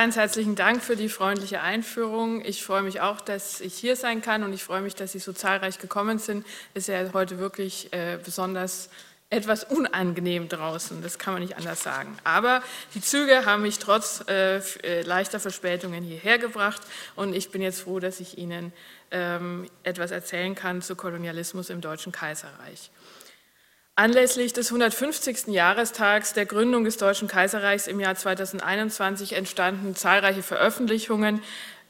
Ganz herzlichen Dank für die freundliche Einführung. Ich freue mich auch, dass ich hier sein kann und ich freue mich, dass Sie so zahlreich gekommen sind. Es ist ja heute wirklich äh, besonders etwas unangenehm draußen, das kann man nicht anders sagen. Aber die Züge haben mich trotz äh, äh, leichter Verspätungen hierher gebracht und ich bin jetzt froh, dass ich Ihnen ähm, etwas erzählen kann zu Kolonialismus im Deutschen Kaiserreich. Anlässlich des 150. Jahrestags der Gründung des Deutschen Kaiserreichs im Jahr 2021 entstanden zahlreiche Veröffentlichungen,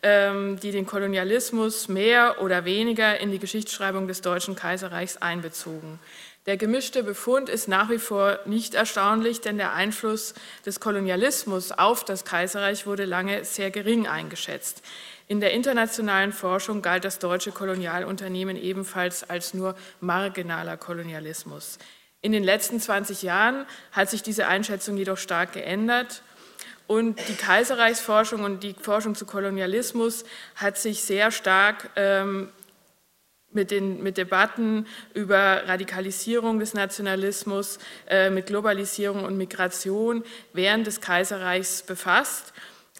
ähm, die den Kolonialismus mehr oder weniger in die Geschichtsschreibung des Deutschen Kaiserreichs einbezogen. Der gemischte Befund ist nach wie vor nicht erstaunlich, denn der Einfluss des Kolonialismus auf das Kaiserreich wurde lange sehr gering eingeschätzt. In der internationalen Forschung galt das deutsche Kolonialunternehmen ebenfalls als nur marginaler Kolonialismus. In den letzten 20 Jahren hat sich diese Einschätzung jedoch stark geändert. Und die Kaiserreichsforschung und die Forschung zu Kolonialismus hat sich sehr stark ähm, mit, den, mit Debatten über Radikalisierung des Nationalismus, äh, mit Globalisierung und Migration während des Kaiserreichs befasst.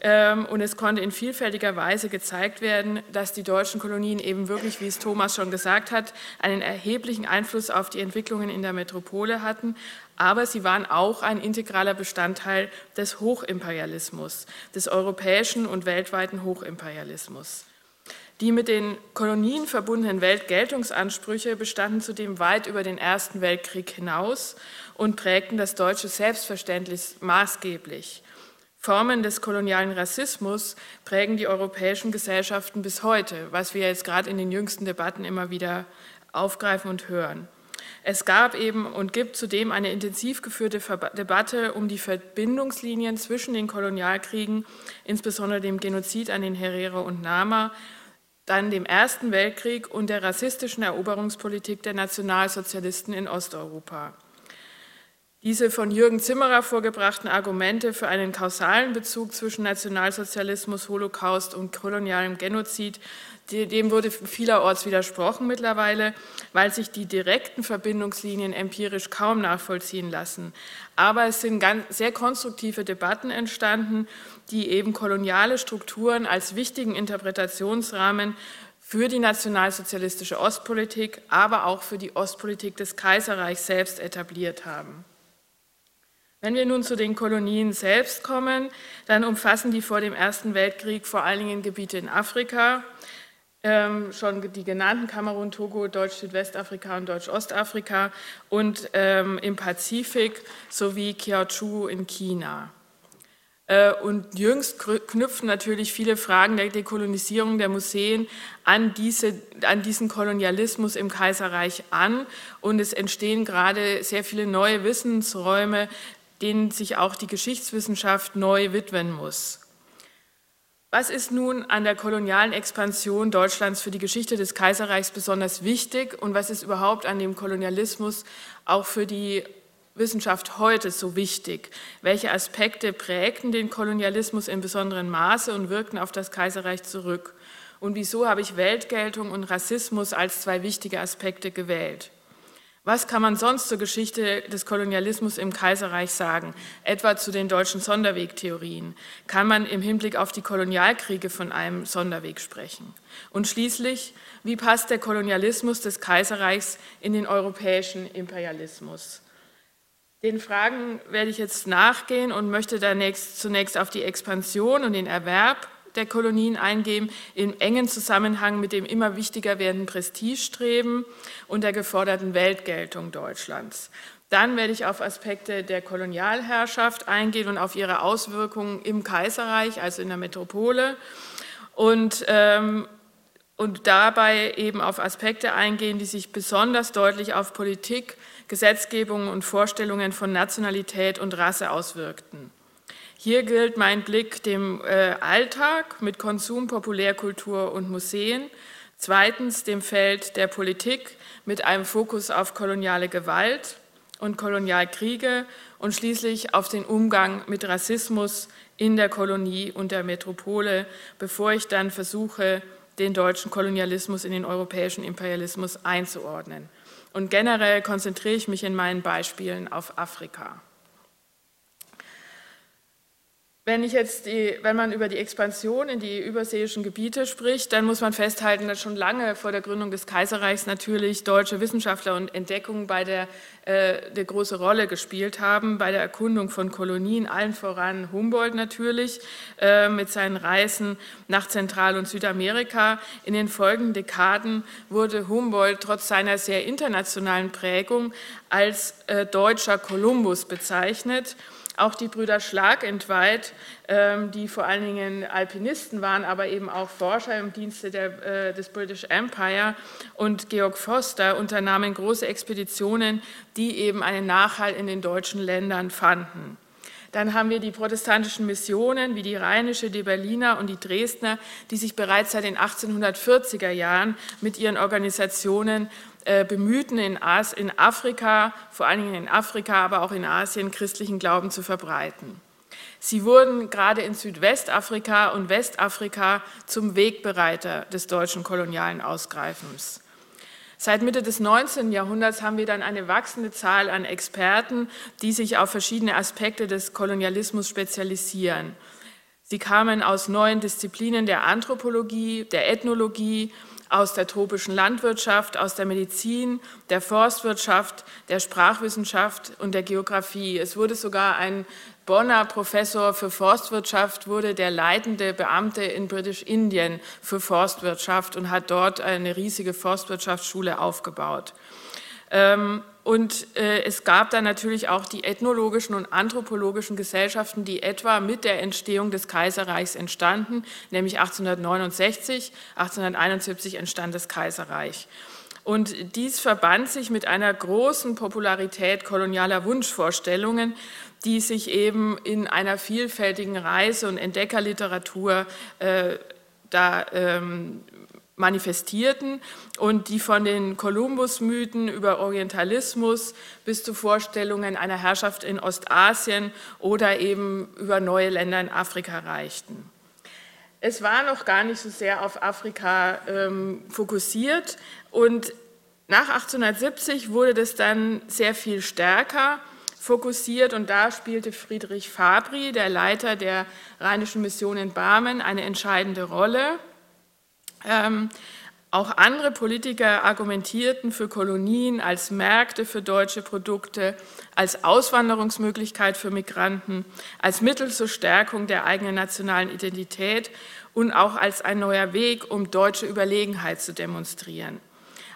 Ähm, und es konnte in vielfältiger Weise gezeigt werden, dass die deutschen Kolonien eben wirklich, wie es Thomas schon gesagt hat, einen erheblichen Einfluss auf die Entwicklungen in der Metropole hatten. Aber sie waren auch ein integraler Bestandteil des Hochimperialismus, des europäischen und weltweiten Hochimperialismus. Die mit den Kolonien verbundenen Weltgeltungsansprüche bestanden zudem weit über den Ersten Weltkrieg hinaus und prägten das deutsche Selbstverständnis maßgeblich. Formen des kolonialen Rassismus prägen die europäischen Gesellschaften bis heute, was wir jetzt gerade in den jüngsten Debatten immer wieder aufgreifen und hören. Es gab eben und gibt zudem eine intensiv geführte Debatte um die Verbindungslinien zwischen den Kolonialkriegen, insbesondere dem Genozid an den Herero und Nama, dann dem Ersten Weltkrieg und der rassistischen Eroberungspolitik der Nationalsozialisten in Osteuropa. Diese von Jürgen Zimmerer vorgebrachten Argumente für einen kausalen Bezug zwischen Nationalsozialismus, Holocaust und kolonialem Genozid, dem wurde vielerorts widersprochen mittlerweile, weil sich die direkten Verbindungslinien empirisch kaum nachvollziehen lassen. Aber es sind sehr konstruktive Debatten entstanden, die eben koloniale Strukturen als wichtigen Interpretationsrahmen für die nationalsozialistische Ostpolitik, aber auch für die Ostpolitik des Kaiserreichs selbst etabliert haben. Wenn wir nun zu den Kolonien selbst kommen, dann umfassen die vor dem Ersten Weltkrieg vor allen Dingen Gebiete in Afrika, ähm, schon die genannten Kamerun, Togo, Deutsch-Südwestafrika und Deutsch-Ostafrika und ähm, im Pazifik sowie Kiaochu in China. Äh, und jüngst knüpfen natürlich viele Fragen der Dekolonisierung der Museen an, diese, an diesen Kolonialismus im Kaiserreich an. Und es entstehen gerade sehr viele neue Wissensräume, denen sich auch die Geschichtswissenschaft neu widmen muss. Was ist nun an der kolonialen Expansion Deutschlands für die Geschichte des Kaiserreichs besonders wichtig und was ist überhaupt an dem Kolonialismus auch für die Wissenschaft heute so wichtig? Welche Aspekte prägten den Kolonialismus in besonderem Maße und wirkten auf das Kaiserreich zurück? Und wieso habe ich Weltgeltung und Rassismus als zwei wichtige Aspekte gewählt? Was kann man sonst zur Geschichte des Kolonialismus im Kaiserreich sagen, etwa zu den deutschen Sonderwegtheorien? Kann man im Hinblick auf die Kolonialkriege von einem Sonderweg sprechen? Und schließlich, wie passt der Kolonialismus des Kaiserreichs in den europäischen Imperialismus? Den Fragen werde ich jetzt nachgehen und möchte zunächst auf die Expansion und den Erwerb der Kolonien eingehen, im engen Zusammenhang mit dem immer wichtiger werdenden Prestigestreben und der geforderten Weltgeltung Deutschlands. Dann werde ich auf Aspekte der Kolonialherrschaft eingehen und auf ihre Auswirkungen im Kaiserreich, also in der Metropole. Und, ähm, und dabei eben auf Aspekte eingehen, die sich besonders deutlich auf Politik, Gesetzgebung und Vorstellungen von Nationalität und Rasse auswirkten. Hier gilt mein Blick dem äh, Alltag mit Konsum, Populärkultur und Museen. Zweitens dem Feld der Politik mit einem Fokus auf koloniale Gewalt und Kolonialkriege und schließlich auf den Umgang mit Rassismus in der Kolonie und der Metropole, bevor ich dann versuche, den deutschen Kolonialismus in den europäischen Imperialismus einzuordnen. Und generell konzentriere ich mich in meinen Beispielen auf Afrika. Wenn, ich jetzt die, wenn man über die Expansion in die überseeischen Gebiete spricht, dann muss man festhalten, dass schon lange vor der Gründung des Kaiserreichs natürlich deutsche Wissenschaftler und Entdeckungen bei der, äh, eine große Rolle gespielt haben, bei der Erkundung von Kolonien, allen voran Humboldt natürlich, äh, mit seinen Reisen nach Zentral- und Südamerika. In den folgenden Dekaden wurde Humboldt trotz seiner sehr internationalen Prägung als äh, deutscher Kolumbus bezeichnet. Auch die Brüder Schlagentweit, ähm, die vor allen Dingen Alpinisten waren, aber eben auch Forscher im Dienste der, äh, des British Empire und Georg Foster unternahmen große Expeditionen, die eben einen Nachhall in den deutschen Ländern fanden. Dann haben wir die protestantischen Missionen wie die Rheinische, die Berliner und die Dresdner, die sich bereits seit den 1840er Jahren mit ihren Organisationen bemühten, in, As in Afrika, vor allen Dingen in Afrika, aber auch in Asien, christlichen Glauben zu verbreiten. Sie wurden gerade in Südwestafrika und Westafrika zum Wegbereiter des deutschen kolonialen Ausgreifens. Seit Mitte des 19. Jahrhunderts haben wir dann eine wachsende Zahl an Experten, die sich auf verschiedene Aspekte des Kolonialismus spezialisieren. Sie kamen aus neuen Disziplinen der Anthropologie, der Ethnologie, aus der tropischen Landwirtschaft, aus der Medizin, der Forstwirtschaft, der Sprachwissenschaft und der Geografie. Es wurde sogar ein Bonner Professor für Forstwirtschaft, wurde der leitende Beamte in British Indien für Forstwirtschaft und hat dort eine riesige Forstwirtschaftsschule aufgebaut. Ähm, und äh, es gab dann natürlich auch die ethnologischen und anthropologischen Gesellschaften, die etwa mit der Entstehung des Kaiserreichs entstanden, nämlich 1869, 1871 entstand das Kaiserreich. Und dies verband sich mit einer großen Popularität kolonialer Wunschvorstellungen, die sich eben in einer vielfältigen Reise- und Entdeckerliteratur äh, da ähm, manifestierten und die von den Kolumbus-Mythen über Orientalismus bis zu Vorstellungen einer Herrschaft in Ostasien oder eben über neue Länder in Afrika reichten. Es war noch gar nicht so sehr auf Afrika ähm, fokussiert und nach 1870 wurde das dann sehr viel stärker fokussiert und da spielte Friedrich Fabri, der Leiter der Rheinischen Mission in Barmen, eine entscheidende Rolle. Ähm, auch andere Politiker argumentierten für Kolonien als Märkte für deutsche Produkte, als Auswanderungsmöglichkeit für Migranten, als Mittel zur Stärkung der eigenen nationalen Identität und auch als ein neuer Weg, um deutsche Überlegenheit zu demonstrieren.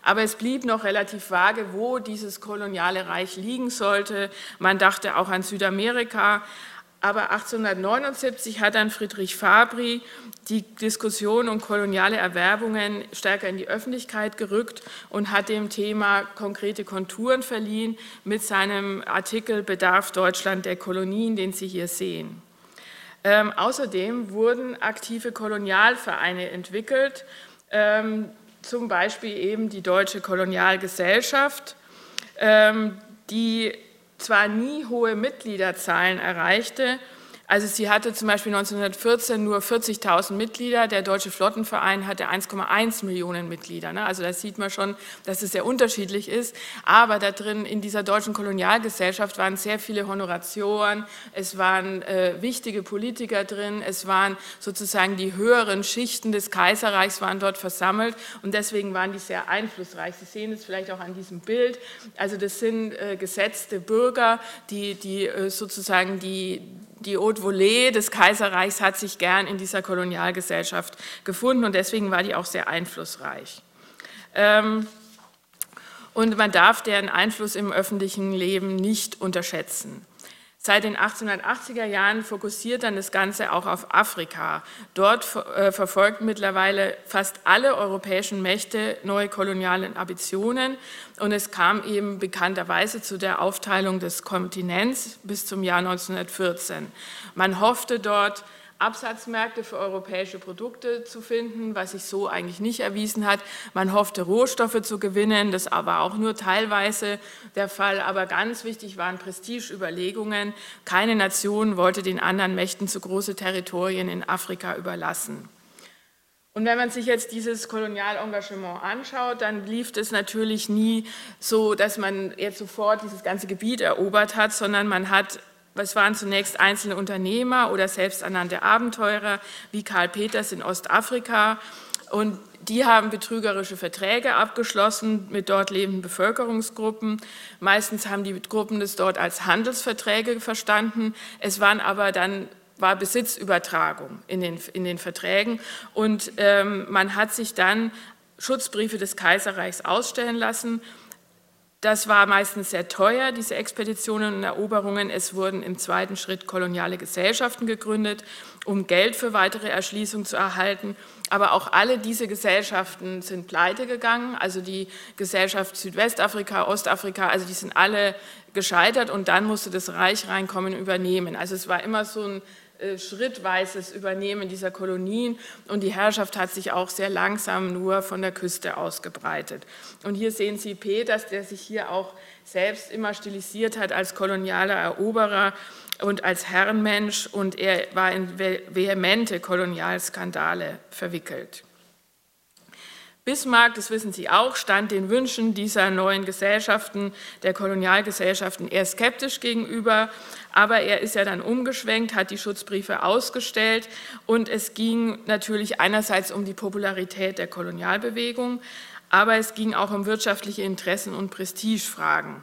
Aber es blieb noch relativ vage, wo dieses koloniale Reich liegen sollte. Man dachte auch an Südamerika, aber 1879 hat dann Friedrich Fabri die Diskussion um koloniale Erwerbungen stärker in die Öffentlichkeit gerückt und hat dem Thema konkrete Konturen verliehen mit seinem Artikel Bedarf Deutschland der Kolonien, den Sie hier sehen. Ähm, außerdem wurden aktive Kolonialvereine entwickelt, ähm, zum Beispiel eben die Deutsche Kolonialgesellschaft, ähm, die zwar nie hohe Mitgliederzahlen erreichte, also sie hatte zum Beispiel 1914 nur 40.000 Mitglieder, der Deutsche Flottenverein hatte 1,1 Millionen Mitglieder. Ne? Also da sieht man schon, dass es sehr unterschiedlich ist. Aber da drin in dieser deutschen Kolonialgesellschaft waren sehr viele Honoratioren, es waren äh, wichtige Politiker drin, es waren sozusagen die höheren Schichten des Kaiserreichs waren dort versammelt und deswegen waren die sehr einflussreich. Sie sehen es vielleicht auch an diesem Bild. Also das sind äh, gesetzte Bürger, die, die äh, sozusagen die die Haute Volée des Kaiserreichs hat sich gern in dieser Kolonialgesellschaft gefunden und deswegen war die auch sehr einflussreich. Ähm, und man darf deren Einfluss im öffentlichen Leben nicht unterschätzen. Seit den 1880er Jahren fokussiert dann das Ganze auch auf Afrika. Dort äh, verfolgen mittlerweile fast alle europäischen Mächte neue koloniale Ambitionen und es kam eben bekannterweise zu der Aufteilung des Kontinents bis zum Jahr 1914. Man hoffte dort, Absatzmärkte für europäische Produkte zu finden, was sich so eigentlich nicht erwiesen hat. Man hoffte, Rohstoffe zu gewinnen, das war auch nur teilweise der Fall. Aber ganz wichtig waren Prestigeüberlegungen. Keine Nation wollte den anderen Mächten zu große Territorien in Afrika überlassen. Und wenn man sich jetzt dieses Kolonialengagement anschaut, dann lief es natürlich nie so, dass man jetzt sofort dieses ganze Gebiet erobert hat, sondern man hat es waren zunächst einzelne Unternehmer oder selbsternannte Abenteurer wie Karl Peters in Ostafrika und die haben betrügerische Verträge abgeschlossen mit dort lebenden Bevölkerungsgruppen. Meistens haben die Gruppen das dort als Handelsverträge verstanden. Es waren aber dann war Besitzübertragung in den, in den Verträgen und ähm, man hat sich dann Schutzbriefe des Kaiserreichs ausstellen lassen das war meistens sehr teuer, diese Expeditionen und Eroberungen. Es wurden im zweiten Schritt koloniale Gesellschaften gegründet, um Geld für weitere Erschließung zu erhalten. Aber auch alle diese Gesellschaften sind pleite gegangen. Also die Gesellschaft Südwestafrika, Ostafrika, also die sind alle gescheitert und dann musste das Reich reinkommen und übernehmen. Also es war immer so ein schrittweises Übernehmen dieser Kolonien und die Herrschaft hat sich auch sehr langsam nur von der Küste ausgebreitet. Und hier sehen Sie Peters, der sich hier auch selbst immer stilisiert hat als kolonialer Eroberer und als Herrenmensch und er war in vehemente Kolonialskandale verwickelt. Bismarck, das wissen Sie auch, stand den Wünschen dieser neuen Gesellschaften, der Kolonialgesellschaften, eher skeptisch gegenüber. Aber er ist ja dann umgeschwenkt, hat die Schutzbriefe ausgestellt und es ging natürlich einerseits um die Popularität der Kolonialbewegung, aber es ging auch um wirtschaftliche Interessen und Prestigefragen.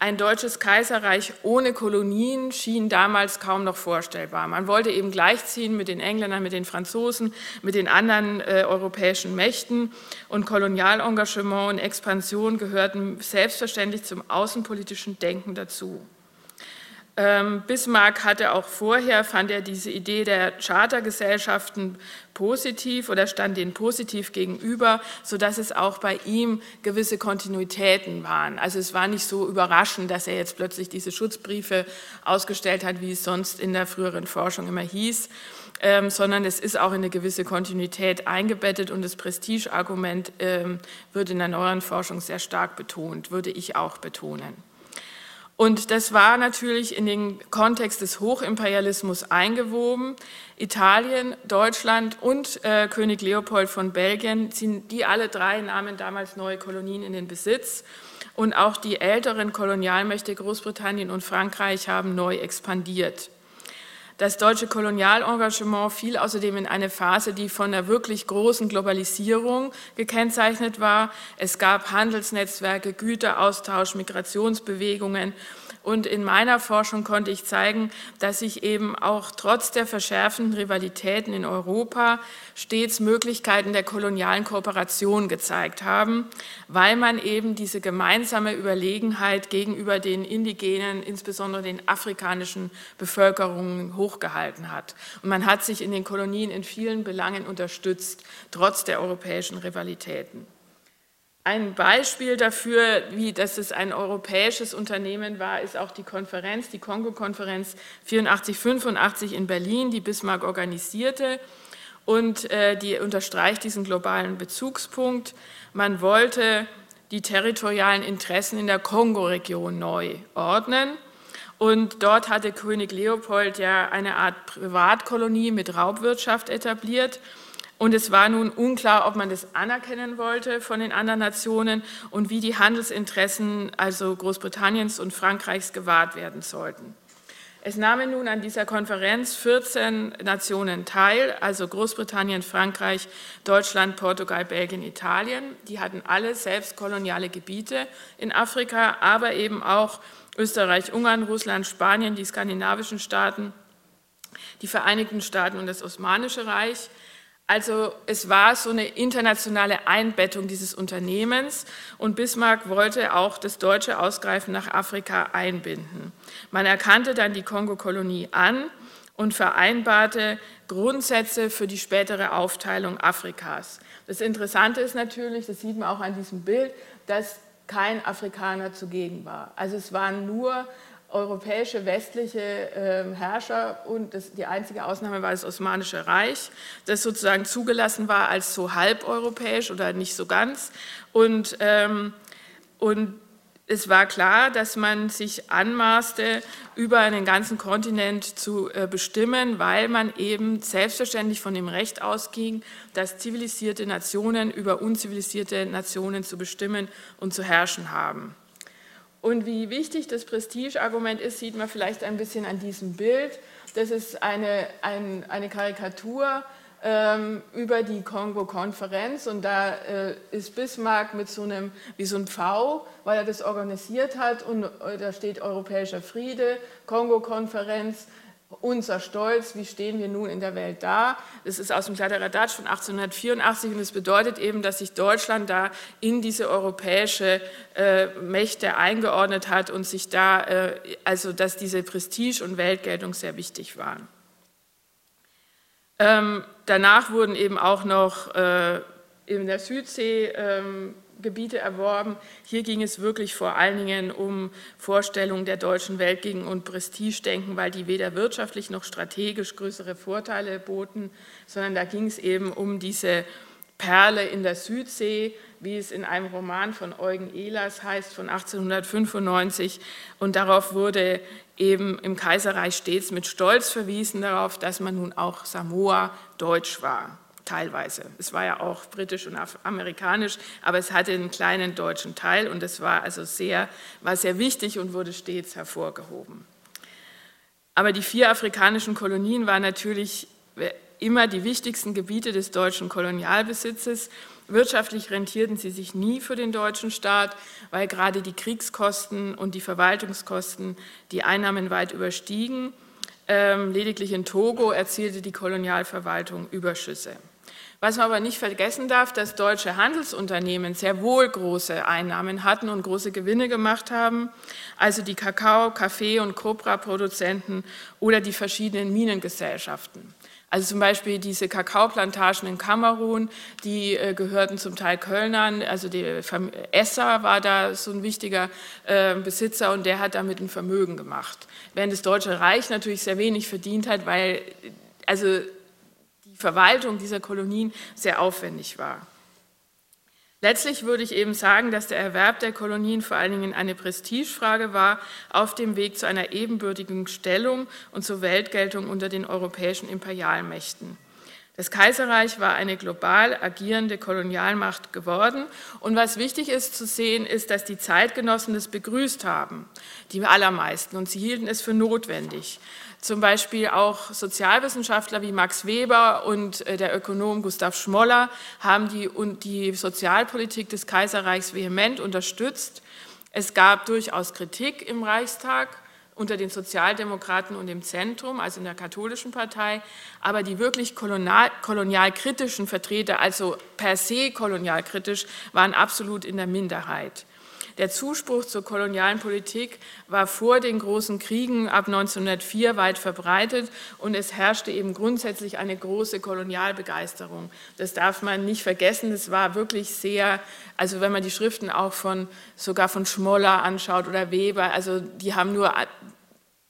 Ein deutsches Kaiserreich ohne Kolonien schien damals kaum noch vorstellbar. Man wollte eben gleichziehen mit den Engländern, mit den Franzosen, mit den anderen äh, europäischen Mächten. Und Kolonialengagement und Expansion gehörten selbstverständlich zum außenpolitischen Denken dazu. Ähm, Bismarck hatte auch vorher, fand er diese Idee der Chartergesellschaften positiv oder stand denen positiv gegenüber, sodass es auch bei ihm gewisse Kontinuitäten waren. Also es war nicht so überraschend, dass er jetzt plötzlich diese Schutzbriefe ausgestellt hat, wie es sonst in der früheren Forschung immer hieß, ähm, sondern es ist auch in eine gewisse Kontinuität eingebettet und das Prestigeargument ähm, wird in der neueren Forschung sehr stark betont, würde ich auch betonen. Und das war natürlich in den Kontext des Hochimperialismus eingewoben. Italien, Deutschland und äh, König Leopold von Belgien, die alle drei nahmen damals neue Kolonien in den Besitz. Und auch die älteren Kolonialmächte Großbritannien und Frankreich haben neu expandiert. Das deutsche Kolonialengagement fiel außerdem in eine Phase, die von der wirklich großen Globalisierung gekennzeichnet war. Es gab Handelsnetzwerke, Güteraustausch, Migrationsbewegungen und in meiner Forschung konnte ich zeigen, dass sich eben auch trotz der verschärfenden Rivalitäten in Europa stets Möglichkeiten der kolonialen Kooperation gezeigt haben, weil man eben diese gemeinsame Überlegenheit gegenüber den indigenen, insbesondere den afrikanischen Bevölkerungen hochgehalten hat. Und man hat sich in den Kolonien in vielen Belangen unterstützt, trotz der europäischen Rivalitäten. Ein Beispiel dafür, wie dass es ein europäisches Unternehmen war, ist auch die Konferenz, die Kongo-Konferenz 84-85 in Berlin, die Bismarck organisierte. Und äh, die unterstreicht diesen globalen Bezugspunkt. Man wollte die territorialen Interessen in der Kongo-Region neu ordnen. Und dort hatte König Leopold ja eine Art Privatkolonie mit Raubwirtschaft etabliert. Und es war nun unklar, ob man das anerkennen wollte von den anderen Nationen und wie die Handelsinteressen, also Großbritanniens und Frankreichs, gewahrt werden sollten. Es nahmen nun an dieser Konferenz 14 Nationen teil, also Großbritannien, Frankreich, Deutschland, Portugal, Belgien, Italien. Die hatten alle selbst koloniale Gebiete in Afrika, aber eben auch Österreich, Ungarn, Russland, Spanien, die skandinavischen Staaten, die Vereinigten Staaten und das Osmanische Reich. Also es war so eine internationale Einbettung dieses Unternehmens und Bismarck wollte auch das deutsche Ausgreifen nach Afrika einbinden. Man erkannte dann die Kongo-Kolonie an und vereinbarte Grundsätze für die spätere Aufteilung Afrikas. Das Interessante ist natürlich, das sieht man auch an diesem Bild, dass kein Afrikaner zugegen war. Also es waren nur europäische westliche äh, Herrscher und das, die einzige Ausnahme war das Osmanische Reich, das sozusagen zugelassen war als so halbeuropäisch oder nicht so ganz. Und, ähm, und es war klar, dass man sich anmaßte, über einen ganzen Kontinent zu äh, bestimmen, weil man eben selbstverständlich von dem Recht ausging, dass zivilisierte Nationen über unzivilisierte Nationen zu bestimmen und zu herrschen haben. Und wie wichtig das Prestigeargument ist, sieht man vielleicht ein bisschen an diesem Bild. Das ist eine, ein, eine Karikatur ähm, über die Kongo-Konferenz und da äh, ist Bismarck mit so einem, wie so ein V, weil er das organisiert hat und äh, da steht Europäischer Friede, Kongo-Konferenz, unser Stolz, wie stehen wir nun in der Welt da. Das ist aus dem Kladderadatsch von 1884 und es bedeutet eben, dass sich Deutschland da in diese europäische äh, Mächte eingeordnet hat und sich da, äh, also dass diese Prestige und Weltgeltung sehr wichtig waren. Ähm, danach wurden eben auch noch äh, in der Südsee ähm, Gebiete erworben. Hier ging es wirklich vor allen Dingen um Vorstellungen der deutschen Welt gegen und Prestigedenken, weil die weder wirtschaftlich noch strategisch größere Vorteile boten, sondern da ging es eben um diese Perle in der Südsee, wie es in einem Roman von Eugen Ehlers heißt, von 1895. Und darauf wurde eben im Kaiserreich stets mit Stolz verwiesen darauf, dass man nun auch Samoa deutsch war teilweise. Es war ja auch britisch und amerikanisch, aber es hatte einen kleinen deutschen Teil und es war also sehr, war sehr wichtig und wurde stets hervorgehoben. Aber die vier afrikanischen Kolonien waren natürlich immer die wichtigsten Gebiete des deutschen Kolonialbesitzes. Wirtschaftlich rentierten sie sich nie für den deutschen Staat, weil gerade die Kriegskosten und die Verwaltungskosten die Einnahmen weit überstiegen. Ähm, lediglich in Togo erzielte die Kolonialverwaltung Überschüsse. Was man aber nicht vergessen darf, dass deutsche Handelsunternehmen sehr wohl große Einnahmen hatten und große Gewinne gemacht haben, also die Kakao-, Kaffee- und Copra-Produzenten oder die verschiedenen Minengesellschaften. Also zum Beispiel diese Kakaoplantagen in Kamerun, die äh, gehörten zum Teil Kölnern, also der Esser war da so ein wichtiger äh, Besitzer und der hat damit ein Vermögen gemacht. Während das Deutsche Reich natürlich sehr wenig verdient hat, weil also Verwaltung dieser Kolonien sehr aufwendig war. Letztlich würde ich eben sagen, dass der Erwerb der Kolonien vor allen Dingen eine Prestigefrage war, auf dem Weg zu einer ebenbürtigen Stellung und zur Weltgeltung unter den europäischen Imperialmächten. Das Kaiserreich war eine global agierende Kolonialmacht geworden. Und was wichtig ist zu sehen, ist, dass die Zeitgenossen das begrüßt haben, die allermeisten, und sie hielten es für notwendig. Zum Beispiel auch Sozialwissenschaftler wie Max Weber und äh, der Ökonom Gustav Schmoller haben die, die Sozialpolitik des Kaiserreichs vehement unterstützt. Es gab durchaus Kritik im Reichstag unter den Sozialdemokraten und im Zentrum, also in der katholischen Partei, aber die wirklich kolonial, kolonialkritischen Vertreter, also per se kolonialkritisch, waren absolut in der Minderheit. Der Zuspruch zur kolonialen Politik war vor den großen Kriegen ab 1904 weit verbreitet und es herrschte eben grundsätzlich eine große Kolonialbegeisterung. Das darf man nicht vergessen. Es war wirklich sehr, also wenn man die Schriften auch von sogar von Schmoller anschaut oder Weber, also die haben nur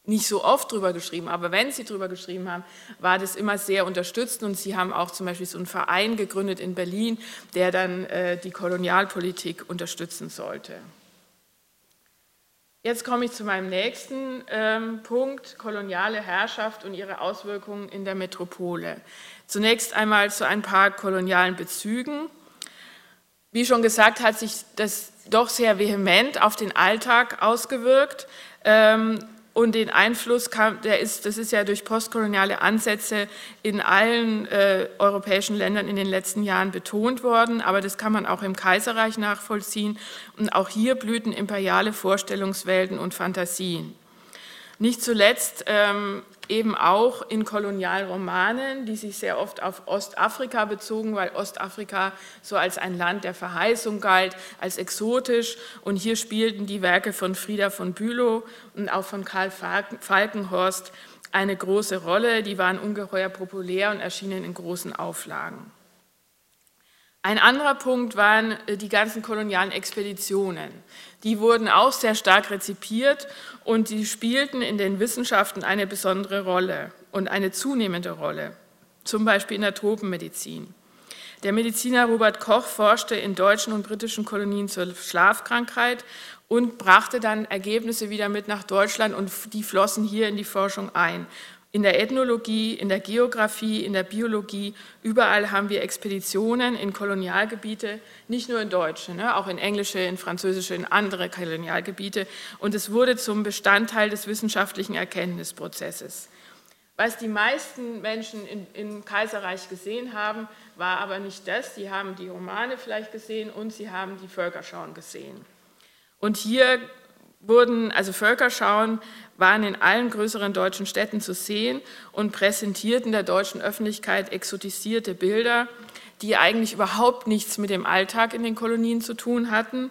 nicht so oft drüber geschrieben, aber wenn sie drüber geschrieben haben, war das immer sehr unterstützt und sie haben auch zum Beispiel so einen Verein gegründet in Berlin, der dann äh, die Kolonialpolitik unterstützen sollte. Jetzt komme ich zu meinem nächsten ähm, Punkt, koloniale Herrschaft und ihre Auswirkungen in der Metropole. Zunächst einmal zu ein paar kolonialen Bezügen. Wie schon gesagt, hat sich das doch sehr vehement auf den Alltag ausgewirkt. Ähm, und den Einfluss kam, der ist, das ist ja durch postkoloniale Ansätze in allen äh, europäischen Ländern in den letzten Jahren betont worden, aber das kann man auch im Kaiserreich nachvollziehen. Und auch hier blühten imperiale Vorstellungswelten und Fantasien. Nicht zuletzt ähm, eben auch in Kolonialromanen, die sich sehr oft auf Ostafrika bezogen, weil Ostafrika so als ein Land der Verheißung galt, als exotisch. Und hier spielten die Werke von Frieda von Bülow und auch von Karl Falkenhorst eine große Rolle. Die waren ungeheuer populär und erschienen in großen Auflagen. Ein anderer Punkt waren äh, die ganzen kolonialen Expeditionen. Die wurden auch sehr stark rezipiert und die spielten in den Wissenschaften eine besondere Rolle und eine zunehmende Rolle, zum Beispiel in der Tropenmedizin. Der Mediziner Robert Koch forschte in deutschen und britischen Kolonien zur Schlafkrankheit und brachte dann Ergebnisse wieder mit nach Deutschland und die flossen hier in die Forschung ein. In der Ethnologie, in der Geografie, in der Biologie, überall haben wir Expeditionen in Kolonialgebiete, nicht nur in deutsche, ne, auch in englische, in französische, in andere Kolonialgebiete. Und es wurde zum Bestandteil des wissenschaftlichen Erkenntnisprozesses. Was die meisten Menschen in, im Kaiserreich gesehen haben, war aber nicht das. Sie haben die Romane vielleicht gesehen und sie haben die Völkerschauen gesehen. Und hier wurden, also Völkerschauen waren in allen größeren deutschen Städten zu sehen und präsentierten der deutschen Öffentlichkeit exotisierte Bilder, die eigentlich überhaupt nichts mit dem Alltag in den Kolonien zu tun hatten,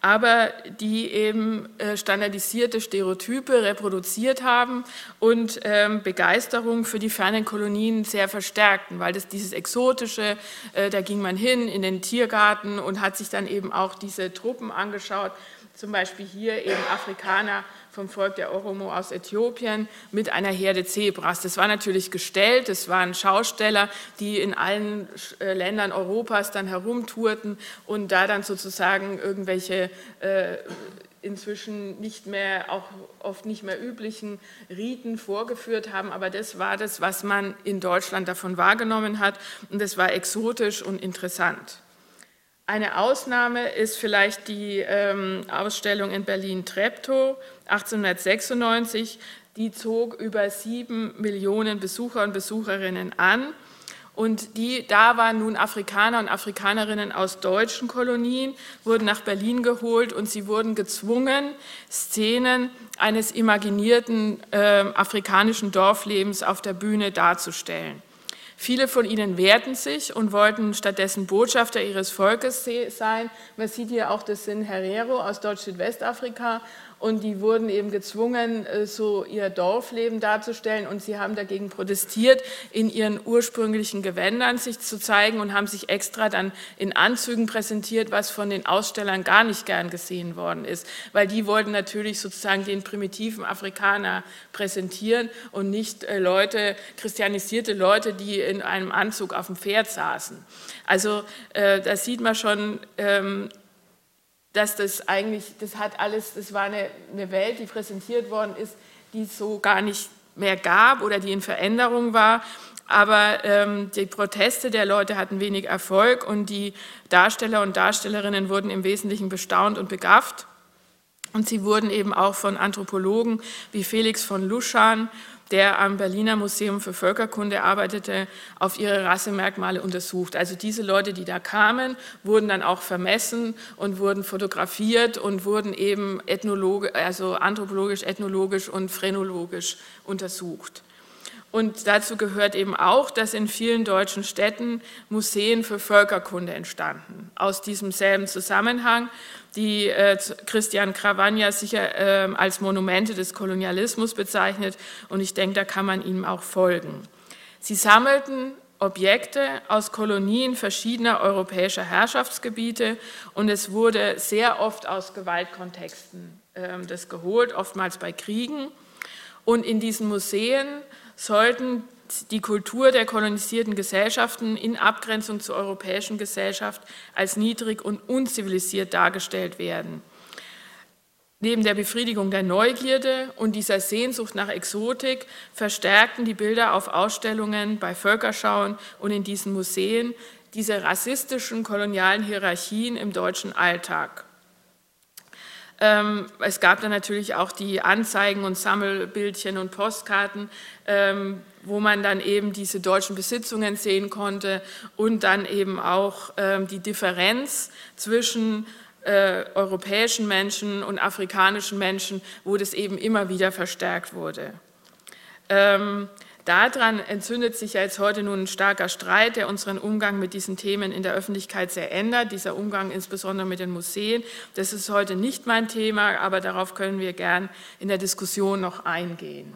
aber die eben äh, standardisierte Stereotype reproduziert haben und ähm, Begeisterung für die fernen Kolonien sehr verstärkten, weil das dieses Exotische, äh, da ging man hin in den Tiergarten und hat sich dann eben auch diese Truppen angeschaut, zum Beispiel hier eben Afrikaner vom Volk der Oromo aus Äthiopien mit einer Herde Zebras. Das war natürlich gestellt, das waren Schausteller, die in allen äh, Ländern Europas dann herumtourten und da dann sozusagen irgendwelche äh, inzwischen nicht mehr, auch oft nicht mehr üblichen Riten vorgeführt haben. Aber das war das, was man in Deutschland davon wahrgenommen hat und das war exotisch und interessant. Eine Ausnahme ist vielleicht die ähm, Ausstellung in Berlin-Treptow 1896. Die zog über sieben Millionen Besucher und Besucherinnen an. Und die, da waren nun Afrikaner und Afrikanerinnen aus deutschen Kolonien, wurden nach Berlin geholt und sie wurden gezwungen, Szenen eines imaginierten äh, afrikanischen Dorflebens auf der Bühne darzustellen. Viele von ihnen wehrten sich und wollten stattdessen Botschafter ihres Volkes sein. Man sieht hier auch, das sind Herero aus Deutsch-Südwestafrika. Und die wurden eben gezwungen, äh, so ihr Dorfleben darzustellen. Und sie haben dagegen protestiert, in ihren ursprünglichen Gewändern sich zu zeigen und haben sich extra dann in Anzügen präsentiert, was von den Ausstellern gar nicht gern gesehen worden ist, weil die wollten natürlich sozusagen den primitiven Afrikaner präsentieren und nicht äh, Leute, christianisierte Leute, die in einem Anzug auf dem Pferd saßen. Also äh, da sieht man schon, ähm, dass das eigentlich, das hat alles, das war eine, eine Welt, die präsentiert worden ist, die es so gar nicht mehr gab oder die in Veränderung war. Aber ähm, die Proteste der Leute hatten wenig Erfolg und die Darsteller und Darstellerinnen wurden im Wesentlichen bestaunt und begafft. Und sie wurden eben auch von Anthropologen wie Felix von Luschan der am Berliner Museum für Völkerkunde arbeitete, auf ihre Rassemerkmale untersucht. Also diese Leute, die da kamen, wurden dann auch vermessen und wurden fotografiert und wurden eben ethnologisch, also anthropologisch, ethnologisch und phrenologisch untersucht. Und dazu gehört eben auch, dass in vielen deutschen Städten Museen für Völkerkunde entstanden. Aus diesem selben Zusammenhang, die äh, Christian Cravagna sicher äh, als Monumente des Kolonialismus bezeichnet. Und ich denke, da kann man ihm auch folgen. Sie sammelten Objekte aus Kolonien verschiedener europäischer Herrschaftsgebiete und es wurde sehr oft aus Gewaltkontexten äh, das geholt, oftmals bei Kriegen. Und in diesen Museen sollten die Kultur der kolonisierten Gesellschaften in Abgrenzung zur europäischen Gesellschaft als niedrig und unzivilisiert dargestellt werden. Neben der Befriedigung der Neugierde und dieser Sehnsucht nach Exotik verstärkten die Bilder auf Ausstellungen, bei Völkerschauen und in diesen Museen diese rassistischen kolonialen Hierarchien im deutschen Alltag. Ähm, es gab dann natürlich auch die Anzeigen und Sammelbildchen und Postkarten, ähm, wo man dann eben diese deutschen Besitzungen sehen konnte und dann eben auch ähm, die Differenz zwischen äh, europäischen Menschen und afrikanischen Menschen, wo das eben immer wieder verstärkt wurde. Daran entzündet sich ja jetzt heute nun ein starker Streit, der unseren Umgang mit diesen Themen in der Öffentlichkeit sehr ändert. Dieser Umgang insbesondere mit den Museen. Das ist heute nicht mein Thema, aber darauf können wir gern in der Diskussion noch eingehen.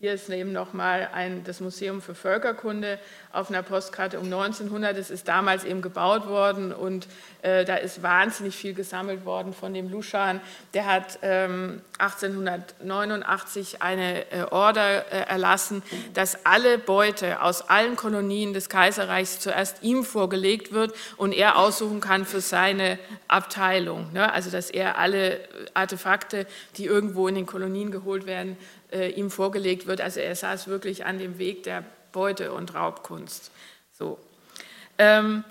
Hier ist eben nochmal das Museum für Völkerkunde auf einer Postkarte um 1900. Es ist damals eben gebaut worden und äh, da ist wahnsinnig viel gesammelt worden von dem Luschan. Der hat ähm, 1889 eine äh, Order äh, erlassen, dass alle Beute aus allen Kolonien des Kaiserreichs zuerst ihm vorgelegt wird und er aussuchen kann für seine Abteilung. Ne? Also dass er alle Artefakte, die irgendwo in den Kolonien geholt werden, äh, ihm vorgelegt wird. Also er saß wirklich an dem Weg der Beute- und Raubkunst. So. Ähm,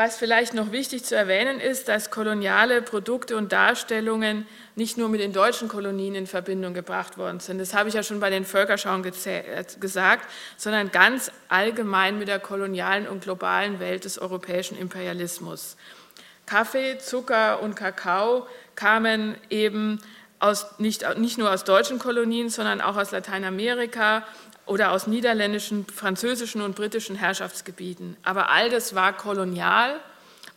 was vielleicht noch wichtig zu erwähnen ist, dass koloniale Produkte und Darstellungen nicht nur mit den deutschen Kolonien in Verbindung gebracht worden sind, das habe ich ja schon bei den Völkerschauen äh, gesagt, sondern ganz allgemein mit der kolonialen und globalen Welt des europäischen Imperialismus. Kaffee, Zucker und Kakao kamen eben aus, nicht, nicht nur aus deutschen Kolonien, sondern auch aus Lateinamerika, oder aus niederländischen, französischen und britischen Herrschaftsgebieten. Aber all das war kolonial